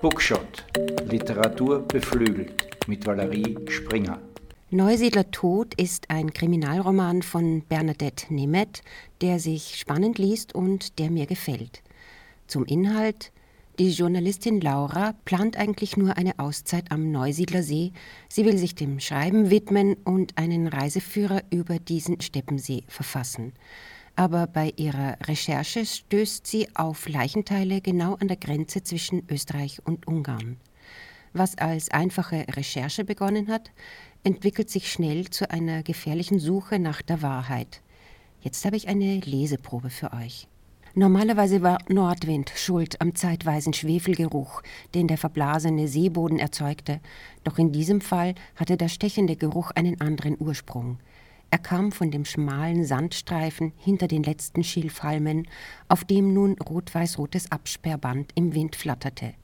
Bookshot. Literatur beflügelt mit Valerie Springer. Neusiedler Tod ist ein Kriminalroman von Bernadette Nemeth, der sich spannend liest und der mir gefällt. Zum Inhalt die Journalistin Laura plant eigentlich nur eine Auszeit am Neusiedlersee. Sie will sich dem Schreiben widmen und einen Reiseführer über diesen Steppensee verfassen. Aber bei ihrer Recherche stößt sie auf Leichenteile genau an der Grenze zwischen Österreich und Ungarn. Was als einfache Recherche begonnen hat, entwickelt sich schnell zu einer gefährlichen Suche nach der Wahrheit. Jetzt habe ich eine Leseprobe für euch. Normalerweise war Nordwind schuld am zeitweisen Schwefelgeruch, den der verblasene Seeboden erzeugte, doch in diesem Fall hatte der stechende Geruch einen anderen Ursprung. Er kam von dem schmalen Sandstreifen hinter den letzten Schilfhalmen, auf dem nun rot-weiß-rotes Absperrband im Wind flatterte.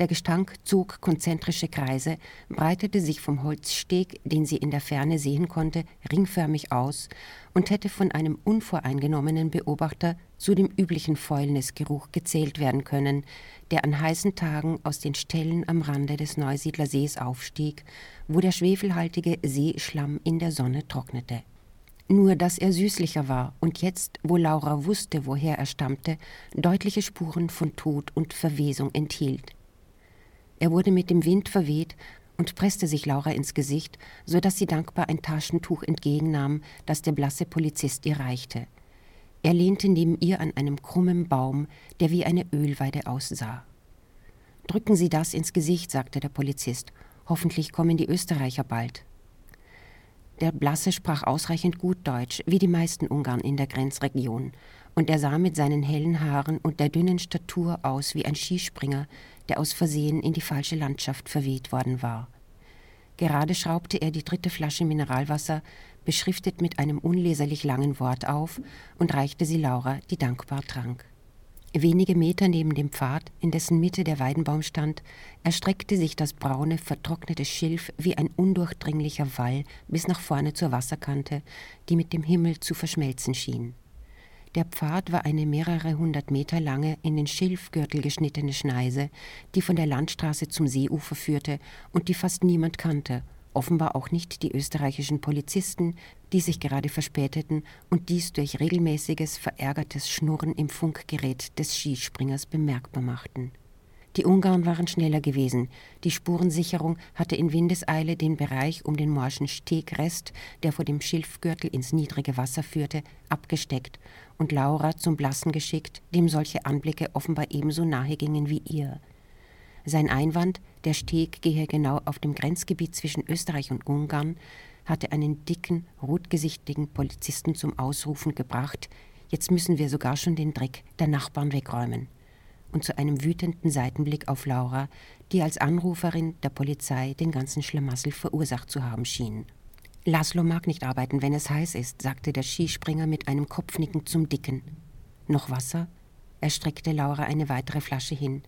Der Gestank zog konzentrische Kreise, breitete sich vom Holzsteg, den sie in der Ferne sehen konnte, ringförmig aus und hätte von einem unvoreingenommenen Beobachter zu dem üblichen Fäulnisgeruch gezählt werden können, der an heißen Tagen aus den Stellen am Rande des Neusiedlersees aufstieg, wo der schwefelhaltige Seeschlamm in der Sonne trocknete. Nur dass er süßlicher war und jetzt, wo Laura wusste, woher er stammte, deutliche Spuren von Tod und Verwesung enthielt. Er wurde mit dem Wind verweht und presste sich Laura ins Gesicht, so dass sie dankbar ein Taschentuch entgegennahm, das der blasse Polizist ihr reichte. Er lehnte neben ihr an einem krummen Baum, der wie eine Ölweide aussah. Drücken Sie das ins Gesicht, sagte der Polizist. Hoffentlich kommen die Österreicher bald. Der Blasse sprach ausreichend gut Deutsch, wie die meisten Ungarn in der Grenzregion, und er sah mit seinen hellen Haaren und der dünnen Statur aus wie ein Skispringer, der aus Versehen in die falsche Landschaft verweht worden war. Gerade schraubte er die dritte Flasche Mineralwasser, beschriftet mit einem unleserlich langen Wort auf, und reichte sie Laura, die dankbar trank. Wenige Meter neben dem Pfad, in dessen Mitte der Weidenbaum stand, erstreckte sich das braune, vertrocknete Schilf wie ein undurchdringlicher Wall bis nach vorne zur Wasserkante, die mit dem Himmel zu verschmelzen schien. Der Pfad war eine mehrere hundert Meter lange, in den Schilfgürtel geschnittene Schneise, die von der Landstraße zum Seeufer führte und die fast niemand kannte, offenbar auch nicht die österreichischen Polizisten, die sich gerade verspäteten und dies durch regelmäßiges, verärgertes Schnurren im Funkgerät des Skispringers bemerkbar machten. Die Ungarn waren schneller gewesen. Die Spurensicherung hatte in Windeseile den Bereich um den morschen Stegrest, der vor dem Schilfgürtel ins niedrige Wasser führte, abgesteckt und Laura zum Blassen geschickt, dem solche Anblicke offenbar ebenso nahe gingen wie ihr. Sein Einwand, der Steg gehe genau auf dem Grenzgebiet zwischen Österreich und Ungarn, hatte einen dicken, rotgesichtigen Polizisten zum Ausrufen gebracht, jetzt müssen wir sogar schon den Dreck der Nachbarn wegräumen und zu einem wütenden Seitenblick auf Laura, die als Anruferin der Polizei den ganzen Schlamassel verursacht zu haben schien. Laszlo mag nicht arbeiten, wenn es heiß ist, sagte der Skispringer mit einem Kopfnicken zum Dicken. Noch Wasser? Er streckte Laura eine weitere Flasche hin.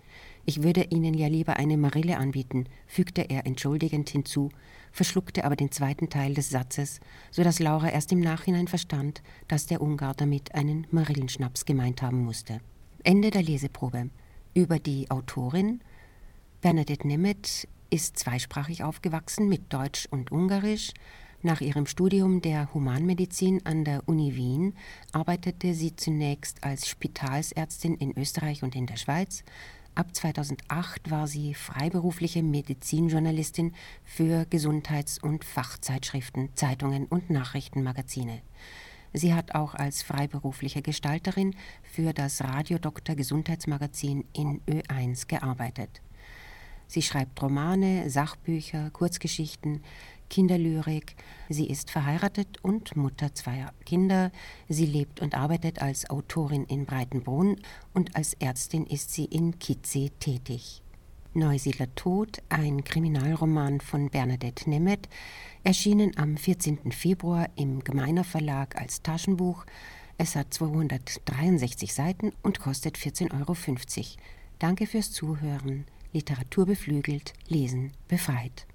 Ich würde Ihnen ja lieber eine Marille anbieten, fügte er entschuldigend hinzu, verschluckte aber den zweiten Teil des Satzes, so dass Laura erst im Nachhinein verstand, dass der Ungar damit einen Marillenschnaps gemeint haben musste. Ende der Leseprobe. Über die Autorin Bernadette Nemeth ist zweisprachig aufgewachsen mit Deutsch und Ungarisch. Nach ihrem Studium der Humanmedizin an der Uni Wien arbeitete sie zunächst als Spitalsärztin in Österreich und in der Schweiz. Ab 2008 war sie freiberufliche Medizinjournalistin für Gesundheits- und Fachzeitschriften, Zeitungen und Nachrichtenmagazine. Sie hat auch als freiberufliche Gestalterin für das Radiodoktor Gesundheitsmagazin in Ö1 gearbeitet. Sie schreibt Romane, Sachbücher, Kurzgeschichten, Kinderlyrik. Sie ist verheiratet und Mutter zweier Kinder. Sie lebt und arbeitet als Autorin in Breitenbrunn und als Ärztin ist sie in Kitze tätig. Neusiedler Tod, ein Kriminalroman von Bernadette Nemeth, erschienen am 14. Februar im Gemeiner Verlag als Taschenbuch. Es hat 263 Seiten und kostet 14,50 Euro. Danke fürs Zuhören. Literatur beflügelt, Lesen befreit.